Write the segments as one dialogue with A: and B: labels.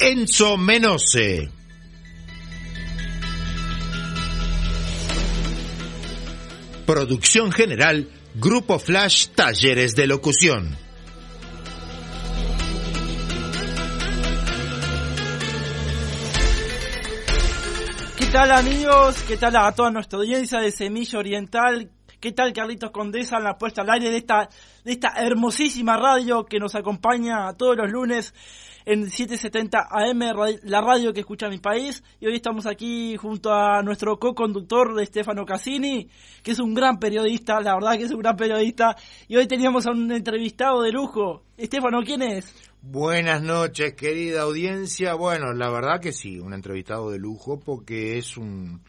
A: Enzo Menose. Producción general Grupo Flash Talleres de Locución.
B: ¿Qué tal amigos? ¿Qué tal a toda nuestra audiencia de Semilla Oriental? ¿Qué tal Carlitos Condesa en la puesta al aire de esta, de esta hermosísima radio que nos acompaña todos los lunes en 770 AM, la radio que escucha mi país. Y hoy estamos aquí junto a nuestro co-conductor, Stefano Cassini, que es un gran periodista, la verdad que es un gran periodista. Y hoy teníamos a un entrevistado de lujo. Estefano, ¿quién es?
A: Buenas noches, querida audiencia. Bueno, la verdad que sí, un entrevistado de lujo porque es un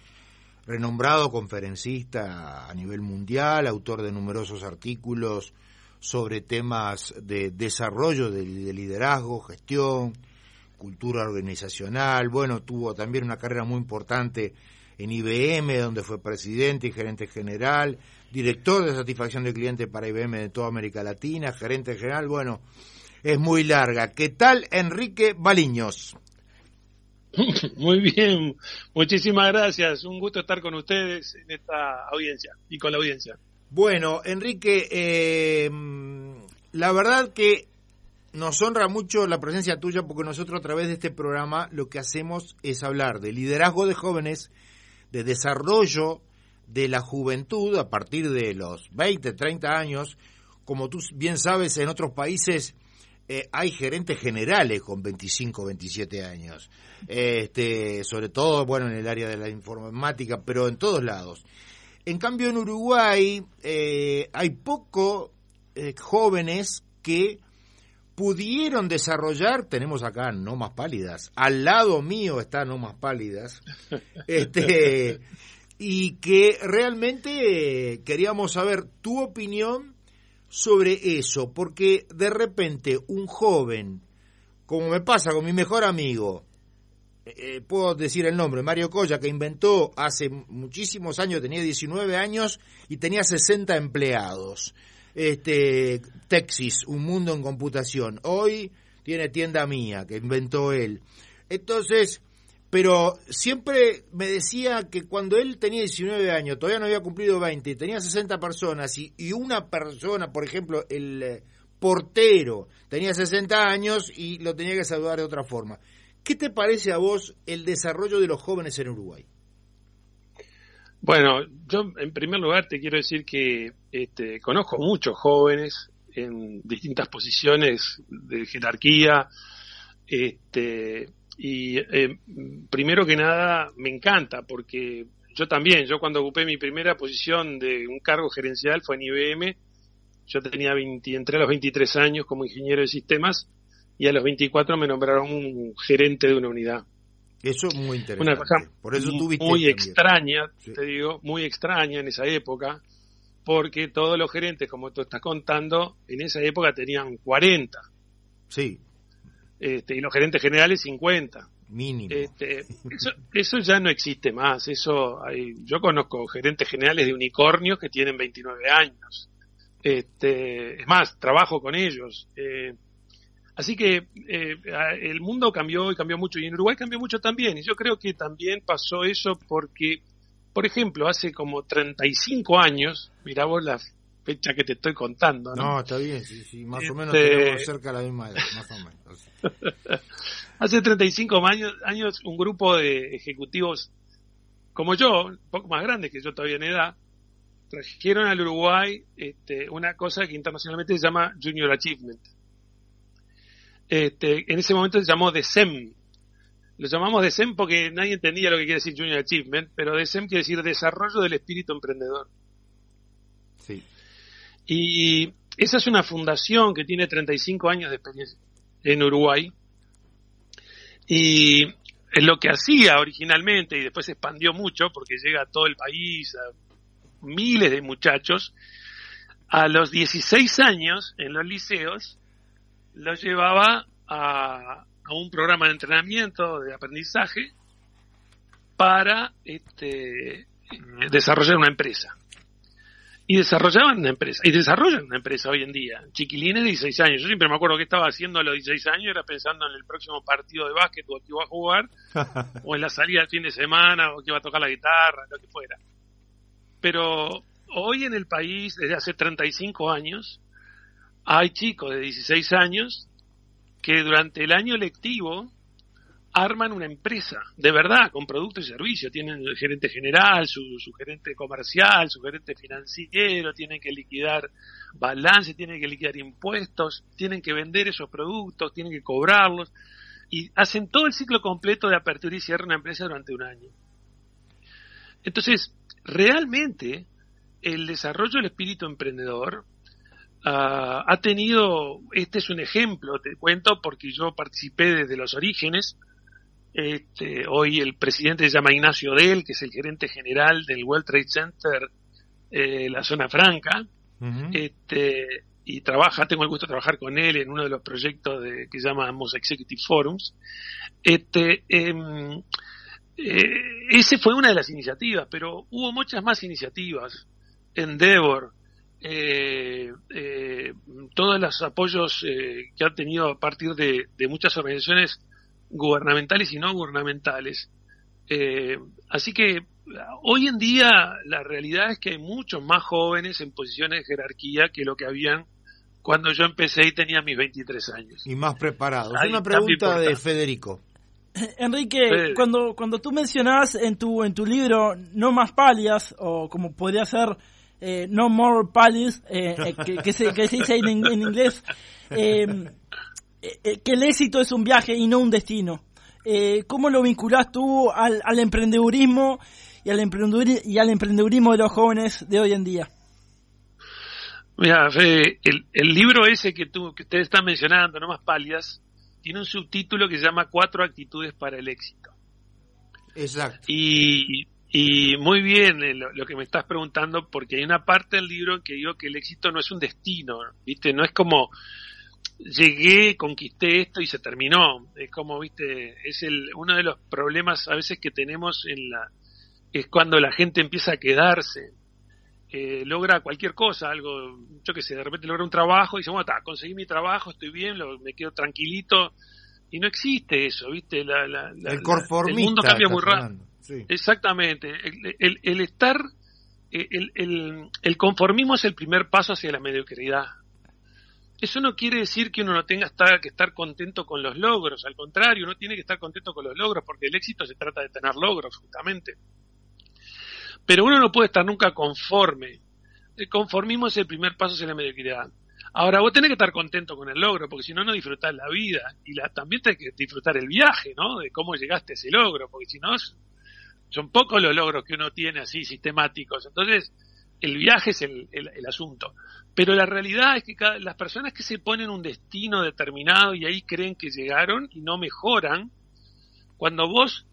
A: renombrado conferencista a nivel mundial, autor de numerosos artículos sobre temas de desarrollo de, liderazgo, gestión, cultura organizacional. Bueno, tuvo también una carrera muy importante en IBM, donde fue presidente y gerente general, director de satisfacción del cliente para IBM de toda América Latina, gerente general. Bueno, es muy larga. ¿Qué tal, Enrique Baliños?
C: Muy bien, muchísimas gracias. Un gusto estar con ustedes en esta audiencia y con la audiencia.
A: Bueno, Enrique, eh, la verdad que nos honra mucho la presencia tuya porque nosotros a través de este programa lo que hacemos es hablar de liderazgo de jóvenes, de desarrollo de la juventud a partir de los 20, 30 años. Como tú bien sabes, en otros países eh, hay gerentes generales con 25, 27 años. Este, sobre todo, bueno, en el área de la informática, pero en todos lados. En cambio, en Uruguay eh, hay poco eh, jóvenes que pudieron desarrollar, tenemos acá no más pálidas, al lado mío está no más pálidas, este, y que realmente eh, queríamos saber tu opinión sobre eso, porque de repente un joven, como me pasa con mi mejor amigo, eh, puedo decir el nombre, Mario Colla, que inventó hace muchísimos años, tenía 19 años y tenía 60 empleados. Este, Texas, un mundo en computación. Hoy tiene tienda mía, que inventó él. Entonces, pero siempre me decía que cuando él tenía 19 años, todavía no había cumplido 20, tenía 60 personas y, y una persona, por ejemplo, el eh, portero, tenía 60 años y lo tenía que saludar de otra forma. ¿Qué te parece a vos el desarrollo de los jóvenes en Uruguay?
C: Bueno, yo en primer lugar te quiero decir que este, conozco muchos jóvenes en distintas posiciones de jerarquía, este, y eh, primero que nada me encanta porque yo también, yo cuando ocupé mi primera posición de un cargo gerencial fue en IBM, yo tenía 20, entre los 23 años como ingeniero de sistemas y a los 24 me nombraron un gerente de una unidad.
A: Eso es muy interesante.
C: Una cosa Por eso muy extraña, te digo, muy extraña en esa época, porque todos los gerentes, como tú estás contando, en esa época tenían 40.
A: Sí.
C: Este, y los gerentes generales 50.
A: Mínimo.
C: Este, eso, eso, ya no existe más. Eso hay, yo conozco gerentes generales de unicornios que tienen 29 años. Este, es más, trabajo con ellos. Eh, Así que eh, el mundo cambió y cambió mucho y en Uruguay cambió mucho también. Y yo creo que también pasó eso porque, por ejemplo, hace como 35 años, mira vos la fecha que te estoy contando.
A: No, no está bien, sí, sí, más o menos este, tenemos cerca la misma edad, más o menos.
C: hace 35 años, años un grupo de ejecutivos como yo, un poco más grandes que yo todavía en edad, trajeron al Uruguay este, una cosa que internacionalmente se llama Junior Achievement este, en ese momento se llamó DESEM. Lo llamamos DESEM porque nadie entendía lo que quiere decir Junior Achievement, pero DESEM quiere decir Desarrollo del Espíritu Emprendedor.
A: Sí.
C: Y esa es una fundación que tiene 35 años de experiencia en Uruguay Y lo que hacía originalmente y después se expandió mucho porque llega a todo el país, a miles de muchachos, a los 16 años en los liceos los llevaba a, a un programa de entrenamiento, de aprendizaje, para este, desarrollar una empresa. Y desarrollaban una empresa, y desarrollan una empresa hoy en día. Chiquilines de 16 años. Yo siempre me acuerdo que estaba haciendo a los 16 años, era pensando en el próximo partido de básquet o que iba a jugar, o en la salida del fin de semana, o que iba a tocar la guitarra, lo que fuera. Pero hoy en el país, desde hace 35 años, hay chicos de 16 años que durante el año lectivo arman una empresa, de verdad, con productos y servicios. Tienen el gerente general, su, gerente comercial, su gerente financiero, tienen que liquidar balance, tienen que liquidar impuestos, tienen que vender esos productos, tienen que cobrarlos. Y hacen todo el ciclo completo de apertura y cierre una empresa durante un año. Entonces, realmente, el desarrollo del espíritu emprendedor uh, ha tenido, este es un ejemplo, te cuento, porque yo participé desde los orígenes, este, hoy el presidente se llama Ignacio Del, que es el gerente general del World Trade Center, eh, la zona franca, este, y trabaja, tengo el gusto de trabajar con él en uno de los proyectos de, que llamamos Executive Forums. Este, em, eh, ese fue una de las iniciativas, pero hubo muchas más iniciativas. Endeavor, eh, eh, todos los apoyos eh, que han tenido a partir de, de muchas organizaciones gubernamentales y no gubernamentales. Eh, así que hoy en día la realidad es que hay muchos más jóvenes en posiciones de jerarquía que lo que habían cuando yo empecé y tenía mis 23 años.
A: Y más preparados. Una pregunta de Federico.
B: Enrique, cuando cuando tú mencionas en tu en tu libro no más palias o como podría ser eh, no more palias eh, que, se, dice en, en inglés eh, eh, que el éxito es un viaje y no un destino. Eh, ¿Cómo lo vinculás tú al, al emprendedurismo y al, y al emprendedurismo de los jóvenes de hoy en día?
C: Mira, el, el, libro ese que tú que ustedes están mencionando, no más pálidas, tiene un subtítulo que se llama Cuatro actitudes para el éxito.
A: Exacto.
C: Y, y muy bien lo, lo, que me estás preguntando, porque hay una parte del libro que digo que el éxito no es un destino, ¿viste? No es como llegué, conquisté esto y se terminó. Es como, viste, es el, uno de los problemas a veces que tenemos en la, es cuando la gente empieza a quedarse, eh, logra cualquier cosa, algo, yo que sé, de repente logra un trabajo y dice, bueno, está, conseguí mi trabajo, estoy bien, lo, me quedo tranquilito. Y no existe eso, viste, la, la,
A: el, el mundo
C: cambia muy rápido. Exactamente, el, estar, el, el, el conformismo es el primer paso hacia la mediocridad eso no quiere decir que uno no tenga que estar contento con los logros, al contrario, uno tiene que estar contento con los logros porque el éxito se trata de tener logros, justamente. Pero uno no puede estar nunca conforme. El conformismo es el primer paso hacia la mediocridad. Ahora, vos tenés que estar contento con el logro, porque si no, no disfrutás la vida. Y la, también tenés que disfrutar el viaje, ¿no? De cómo llegaste a ese logro, porque si no, son pocos los logros que uno tiene así, sistemáticos. Entonces, el viaje es el, el asunto. Pero la realidad es que las personas que se ponen un destino determinado y ahí creen que llegaron y no mejoran, cuando vos,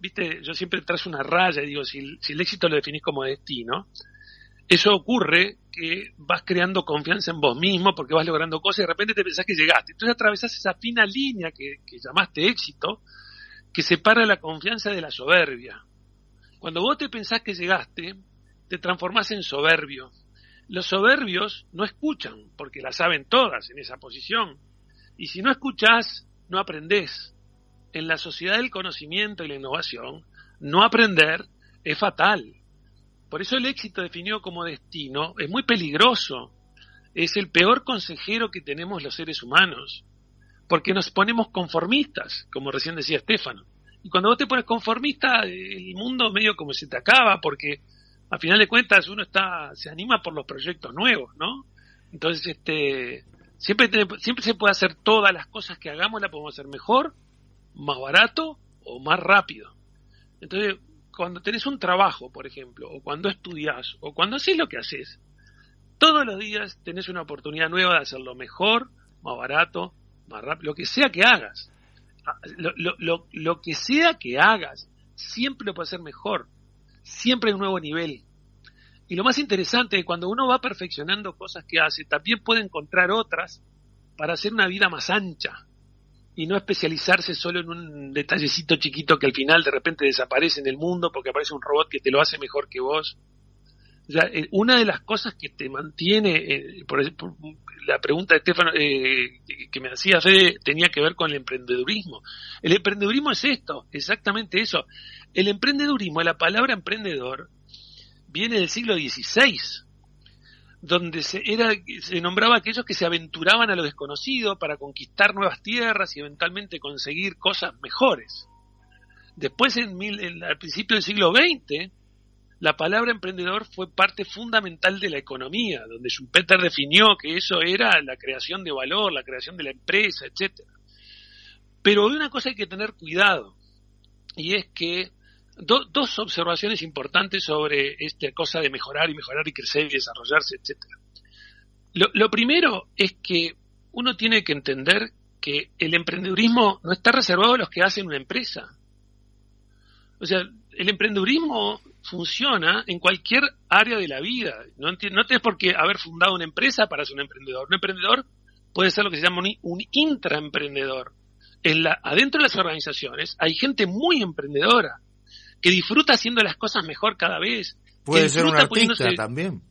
C: viste, yo siempre trazo una raya y digo, si, el éxito lo definís como destino, eso ocurre que vas creando confianza en vos mismo porque vas logrando cosas y de repente te pensás que llegaste. Entonces atravesás esa fina línea que, que llamaste éxito que separa la confianza de la soberbia. Cuando vos te pensás que llegaste, te transformás en soberbio los soberbios no escuchan, porque las saben todas en esa posición. Y si no escuchás, no aprendés. En la sociedad del conocimiento y la innovación, no aprender es fatal. Por eso el éxito definido como destino es muy peligroso. Es el peor consejero que tenemos los seres humanos. Porque nos ponemos conformistas, como recién decía Estefano. Y cuando vos te pones conformista, el mundo medio como se te acaba, porque a final de cuentas uno está se anima por los proyectos nuevos, ¿no? Entonces, este siempre siempre se puede hacer todas las cosas que hagamos las podemos hacer mejor, más barato o más rápido. Entonces, cuando tenés un trabajo, por ejemplo, o cuando estudias, o cuando haces lo que haces, todos los días tenés una oportunidad nueva de hacerlo mejor, más barato, más rápido, lo que sea que hagas. Lo, lo, lo, que sea que hagas, siempre lo puede hacer mejor, siempre hay un nuevo nivel. Y lo más interesante es cuando uno va perfeccionando cosas que hace, también puede encontrar otras para hacer una vida más ancha y no especializarse solo en un detallecito chiquito que al final de repente desaparece en el mundo porque aparece un robot que te lo hace mejor que vos. Eh, una de las cosas que te mantiene, eh, por, la pregunta de Estefano eh, que me hacía Fede tenía que ver con el emprendedurismo. El emprendedurismo es esto, exactamente eso. El emprendedurismo, la palabra emprendedor, viene del siglo XVI donde se, era, se nombraba a aquellos que se aventuraban a lo desconocido para conquistar nuevas tierras y eventualmente conseguir cosas mejores. Después, en mil, al principio del siglo XX, la palabra emprendedor fue parte fundamental de la economía, donde Schumpeter definió que eso era la creación de valor, la creación de la empresa, etcétera. Pero hay una cosa hay que tener cuidado, y es que dos observaciones importantes sobre esta cosa de mejorar y mejorar y crecer y desarrollarse, etcétera. Lo, primero es que uno tiene que entender que el emprendedurismo no está reservado a los que hacen una empresa. O sea, el emprendedurismo funciona en cualquier área de la vida. No, no tienes por qué haber fundado una empresa para ser un emprendedor. Un emprendedor puede ser lo que se llama un, un intraemprendedor. En la, adentro de las organizaciones hay gente muy emprendedora que disfruta haciendo las cosas mejor cada vez.
A: Puede ser un artista también.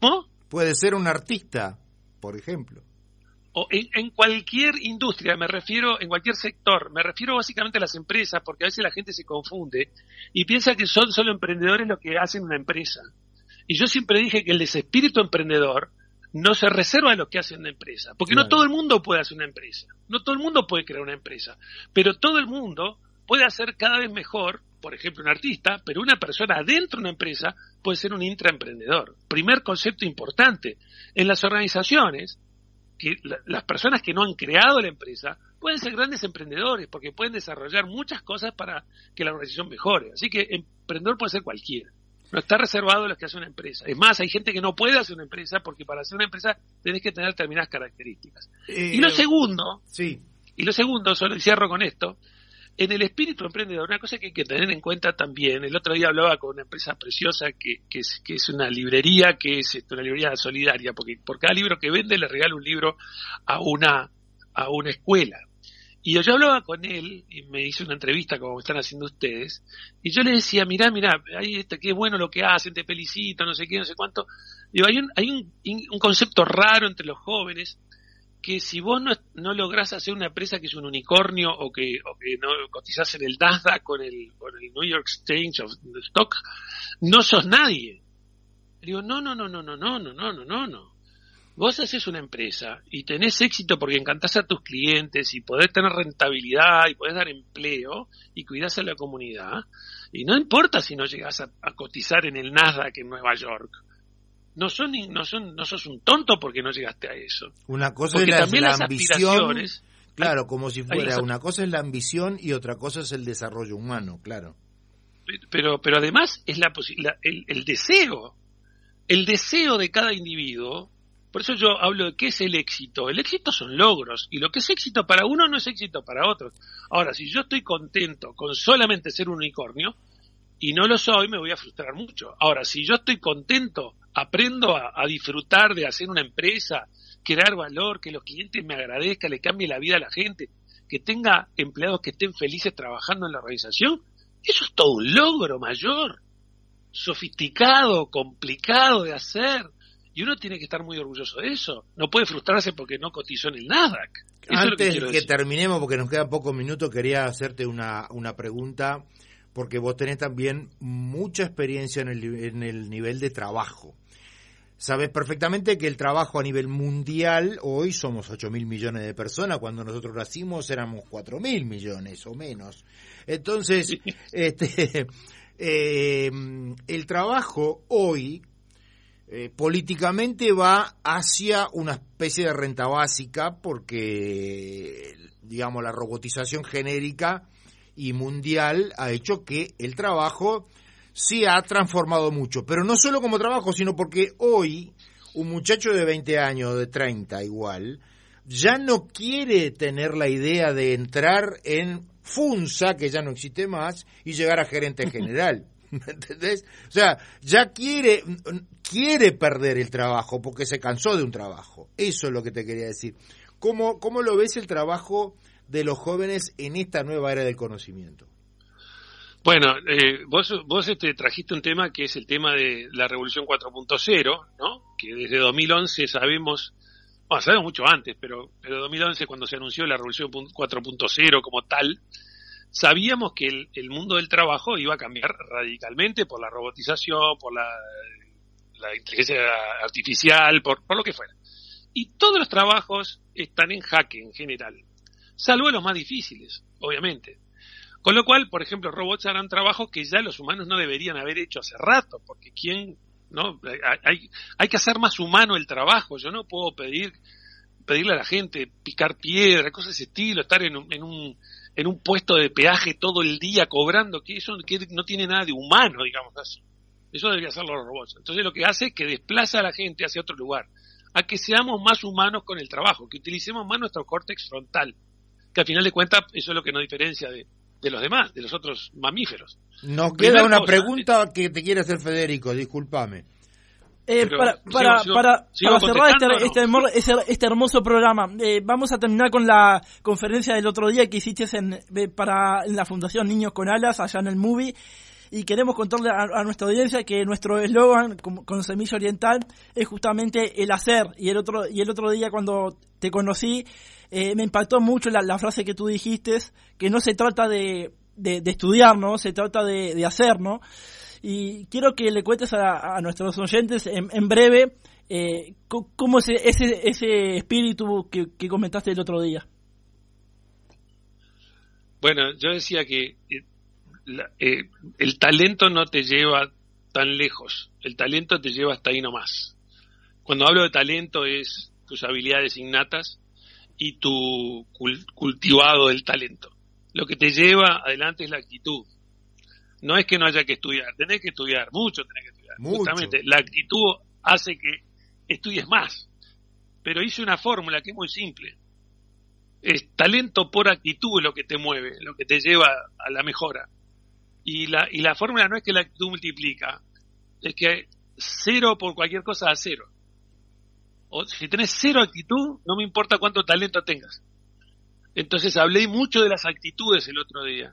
C: ¿Cómo?
A: Puede ser un artista, por ejemplo.
C: O en, cualquier industria, me refiero, en cualquier sector, me refiero básicamente a las empresas, porque a veces la gente se confunde y piensa que son solo emprendedores los que hacen una empresa. Y yo siempre dije que el desespíritu emprendedor no se reserva a los que hacen una empresa, porque no todo el mundo puede hacer una empresa, no todo el mundo puede crear una empresa, pero todo el mundo puede hacer cada vez mejor por ejemplo, un artista, pero una persona dentro de una empresa puede ser un intraemprendedor. Primer concepto importante. En las organizaciones, que las personas que no han creado la empresa pueden ser grandes emprendedores porque pueden desarrollar muchas cosas para que la organización mejore. Así que emprendedor puede ser cualquiera. No está reservado a los que hacen una empresa. Es más, hay gente que no puede hacer una empresa porque para hacer una empresa tenés que tener determinadas características. y lo eh, segundo,
A: sí.
C: y lo segundo, solo cierro con esto, en el espíritu emprendedor, una cosa que hay que tener en cuenta también, el otro día hablaba con una empresa preciosa que, que, es, que es una librería, que es una librería solidaria, porque por cada libro que vende le regala un libro a una, a una escuela. Y yo hablaba con él y me hizo una entrevista como están haciendo ustedes, y yo le decía, mirá, mirá, ahí este, qué bueno lo que hacen, te felicito, no sé qué, no sé cuánto. Digo, hay un, hay un, un concepto raro entre los jóvenes que si vos no, no lográs hacer una empresa que es un unicornio o que, o que no cotizás en el Nasdaq con el, con el New York Exchange of Stock, no sos nadie. Digo, no, no, no, no, no, no, no, no, no, no, no. Vos haces una empresa y tenés éxito porque encantás a tus clientes y podés tener rentabilidad y podés dar empleo y cuidás a la comunidad. Y no importa si no llegás a, a cotizar en el Nasdaq en Nueva York no son no son no sos un tonto porque no llegaste a eso
A: una cosa es la, ambición claro como si fuera una cosa es la ambición y otra cosa es el desarrollo humano claro
C: pero pero además es la, el, el deseo el deseo de cada individuo por eso yo hablo de qué es el éxito. El éxito son logros y lo que es éxito para uno no es éxito para otros. Ahora, si yo estoy contento con solamente ser un unicornio y no lo soy, me voy a frustrar mucho. Ahora, si yo estoy contento aprendo a, disfrutar de hacer una empresa, crear valor, que los clientes me agradezcan, le cambie la vida a la gente, que tenga empleados que estén felices trabajando en la organización, eso es todo un logro mayor, sofisticado, complicado de hacer. Y uno tiene que estar muy orgulloso de eso. No puede frustrarse porque no cotizó en el Nasdaq.
A: Antes de que terminemos, porque nos quedan pocos minutos, quería hacerte una, una pregunta, porque vos tenés también mucha experiencia en el, en el nivel de trabajo. Sabes perfectamente que el trabajo a nivel mundial, hoy somos 8 mil millones de personas, cuando nosotros nacimos éramos 4 mil millones o menos. Entonces, este, eh, el trabajo hoy eh, políticamente va hacia una especie de renta básica porque, digamos, la robotización genérica y mundial ha hecho que el trabajo sí ha transformado mucho, pero no solo como trabajo, sino porque hoy un muchacho de 20 años, de 30 igual, ya no quiere tener la idea de entrar en FUNSA, que ya no existe más, y llegar a gerente general. ¿Me entendés? O sea, ya quiere, quiere perder el trabajo porque se cansó de un trabajo. Eso es lo que te quería decir. ¿Cómo, cómo lo ves el trabajo de los jóvenes en esta nueva era del conocimiento?
C: Bueno, eh, vos, vos este, trajiste un tema que es el tema de la revolución 4.0, ¿no? Que desde 2011 sabemos, bueno, sabemos mucho antes, pero, pero 2011 cuando se anunció la revolución 4.0 como tal, sabíamos que el, mundo del trabajo iba a cambiar radicalmente por la robotización, por la, inteligencia artificial, por, por lo que fuera. Y todos los trabajos están en jaque en general, salvo los más difíciles, obviamente. Con lo cual, por ejemplo, robots harán trabajos que ya los humanos no deberían haber hecho hace rato, porque quién, no, hay, hay que hacer más humano el trabajo. Yo no puedo pedir pedirle a la gente picar piedra, cosas de ese estilo, estar en un, en un en un puesto de peaje todo el día cobrando, que eso no tiene nada de humano, digamos así. Eso debería hacerlo los robots. Entonces lo que hace es que desplaza a la gente hacia otro lugar, a que seamos más humanos con el trabajo, que utilicemos más nuestro córtex frontal, que al final de cuentas eso es lo que nos diferencia de, los demás, de los otros mamíferos.
A: Nos queda una pregunta que te quiere hacer Federico, discúlpame.
B: Eh, para, para, para, cerrar este, este, este, hermoso programa, eh, vamos a terminar con la conferencia del otro día que hiciste en, eh, para, en la Fundación Niños con Alas, allá en el Movie. Y queremos contarle a, nuestra audiencia que nuestro eslogan con, Semilla Oriental es justamente el hacer. Y el otro, y el otro día cuando te conocí, me impactó mucho la, frase que tú dijiste, que no se trata de, de, estudiar, ¿no? Se trata de, de hacer, ¿no? Y quiero que le cuentes a, nuestros oyentes en, breve eh, cómo es ese, ese espíritu que, comentaste el otro día.
C: Bueno, yo decía que eh, eh, el talento no te lleva tan lejos, el talento te lleva hasta ahí nomás. Cuando hablo de talento es tus habilidades innatas y tu cultivado del talento. Lo que te lleva adelante es la actitud, no es que no haya que estudiar, tenés que estudiar, mucho tenés que estudiar. Justamente, la actitud hace que estudies más. Pero hice una fórmula que es muy simple. Es talento por actitud lo que te mueve, lo que te lleva a la mejora. Y la, y la fórmula no es que la actitud multiplica, es que cero por cualquier cosa a cero. Si tenés cero actitud, no me importa cuánto talento tengas. Entonces hablé mucho de las actitudes el otro día.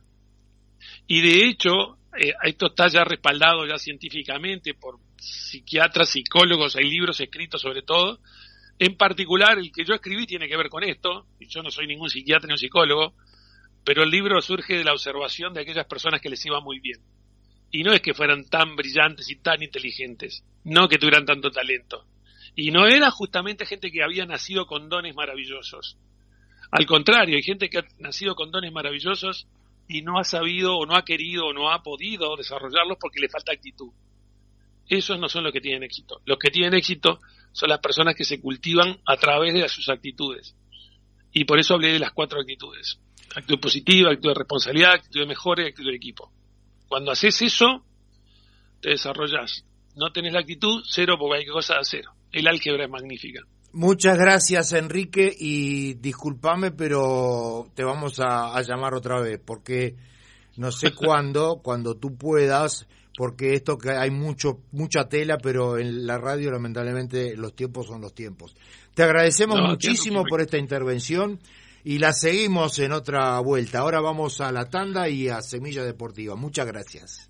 C: Y de hecho, eh, esto está ya respaldado ya científicamente por psiquiatras, psicólogos, hay libros escritos sobre todo. En particular, el que yo escribí tiene que ver con esto, y yo no soy ningún psiquiatra ni un psicólogo, pero el libro surge de la observación de aquellas personas que les iba muy bien. Y no es que fueran tan brillantes y tan inteligentes, no que tuvieran tanto talento. Y no era justamente gente que había nacido con dones maravillosos. Al contrario, hay gente que ha nacido con dones maravillosos y no ha sabido o no ha querido o no ha podido desarrollarlos porque le falta actitud. Esos no son los que tienen éxito. Los que tienen éxito son las personas que se cultivan a través de sus actitudes. Y por eso hablé de las cuatro actitudes. Actitud positiva, actitud de responsabilidad, actitud de mejora y actitud de equipo. Cuando haces eso, te desarrollas. No tenés la actitud, cero porque hay cosas a cero. El álgebra es magnífica.
A: Muchas gracias Enrique y discúlpame pero te vamos a, llamar otra vez porque no sé cuándo, cuando tú puedas, porque esto que hay mucho mucha tela pero en la radio lamentablemente los tiempos son los tiempos. Te agradecemos muchísimo por esta intervención y la seguimos en otra vuelta. Ahora vamos a la tanda y a Semilla Deportiva. Muchas gracias.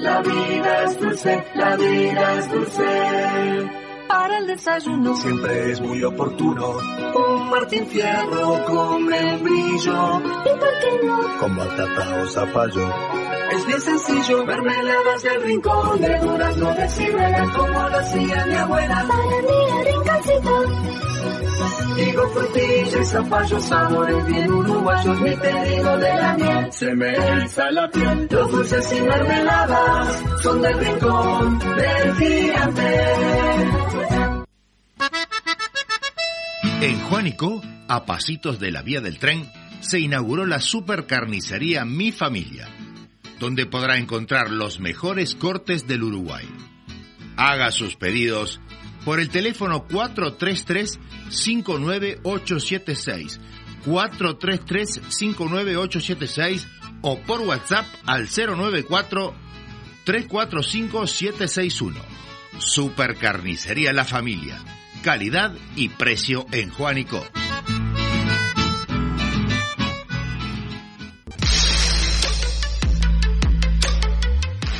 D: La vida es dulce, la vida es dulce. Para el desayuno siempre es muy oportuno. Un Martín Fierro con brillo. ¿Y por qué no? Con batata o zapallo Es bien sencillo, mermeladas del rincón, de durazno de ciruela, como lo hacía mi abuela.
E: Para mí rinconcito.
D: Digo frutilla y zapallo, sabores bien uruguayos, mi pedido de la miel. Se me eriza la piel, los dulces y mermeladas son del rincón del gigante.
A: En Juanico, a pasitos de la vía del tren, se inauguró la supercarnicería Mi Familia, donde podrá encontrar los mejores cortes del Uruguay. Haga sus pedidos por el teléfono 433-59876, 433-59876 o por WhatsApp al 094-345-761. Supercarnicería La Familia. Calidad y precio en Juanico.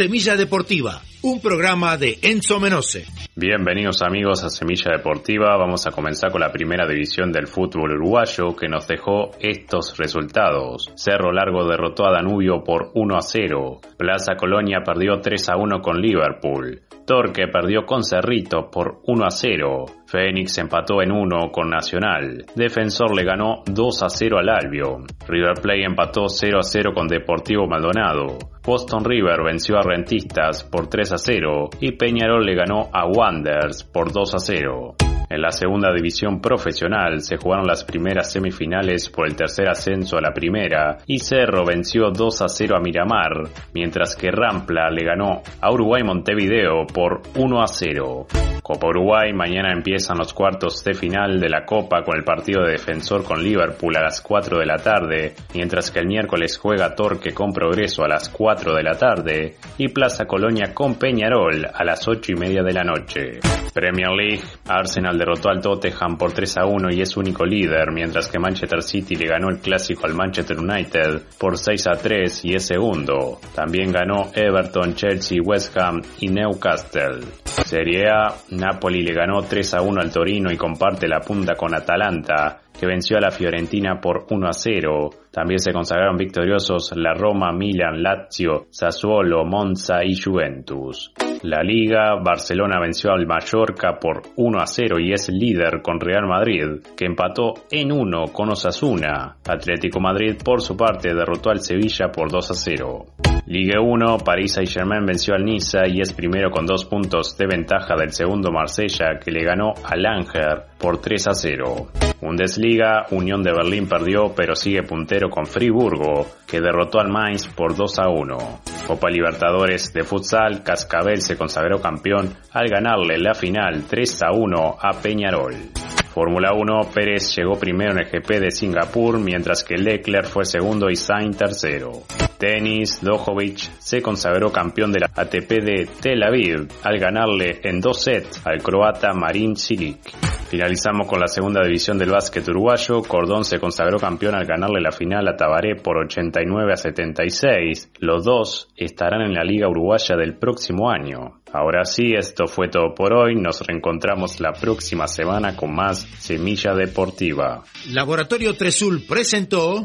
A: Semilla Deportiva, un programa de Enzo Menose.
F: Bienvenidos amigos a Semilla Deportiva. Vamos a comenzar con la primera división del fútbol uruguayo que nos dejó estos resultados. Cerro Largo derrotó a Danubio por 1 a 0. Plaza Colonia perdió 3 a 1 con Liverpool. Torque perdió con Cerrito por 1 a 0. Fénix empató en 1 con Nacional. Defensor le ganó 2 a 0 al Albio. River Plate empató 0 a 0 con Deportivo Maldonado. Boston River venció a Rentistas por 3 a 0 y Peñarol le ganó a Wanderers por 2 a 0. En la segunda división profesional se jugaron las primeras semifinales por el tercer ascenso a la primera y Cerro venció 2 a 0 a Miramar, mientras que Rampla le ganó a Uruguay Montevideo por 1 a 0. Copa Uruguay, mañana empiezan los cuartos de final de la Copa con el partido de defensor con Liverpool a las 4 de la tarde, mientras que el miércoles juega Torque con Progreso a las 4 de la tarde y Plaza Colonia con Peñarol a las 8 y media de la noche. Premier League, Arsenal derrotó al Tottenham por 3 a 1 y es único líder, mientras que Manchester City le ganó el clásico al Manchester United por 6 a 3 y es segundo. También ganó Everton, Chelsea, West Ham y Newcastle. Serie A, Napoli le ganó 3 a 1 al Torino y comparte la punta con Atalanta, que venció a la Fiorentina por 1 a 0. También se consagraron victoriosos la Roma, Milan, Lazio, Sassuolo, Monza y Juventus. La Liga, Barcelona venció al Mallorca por 1 a 0 y es líder con Real Madrid, que empató en 1 con Osasuna. Atlético Madrid, por su parte, derrotó al Sevilla por 2 a 0. Ligue 1, París Saint-Germain venció al Niza y es primero con dos puntos de ventaja del segundo Marsella que le ganó al Langer por 3 a 0. Bundesliga, Unión de Berlín perdió pero sigue puntero con Friburgo que derrotó al Mainz por 2 a 1. Copa Libertadores de futsal, Cascabel se consagró campeón al ganarle la final 3 a 1 a Peñarol. Fórmula 1, Pérez llegó primero en el GP de Singapur, mientras que Leclerc fue segundo y Sainz tercero. Tenis, Djokovic se consagró campeón de la ATP de Tel Aviv al ganarle en dos sets al croata Marin Cilic. Finalizamos con la segunda división del básquet uruguayo. Cordón se consagró campeón al ganarle la final a Tabaré por 89 a 76. Los dos estarán en la Liga Uruguaya del próximo año. Ahora sí, esto fue todo por hoy. Nos reencontramos la próxima semana con más Semilla Deportiva.
A: Laboratorio Tresul presentó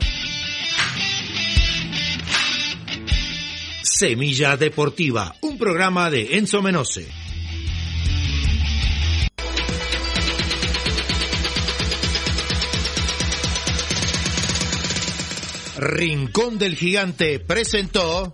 A: Semilla Deportiva, un programa de Enzo Menose. Rincón del Gigante presentó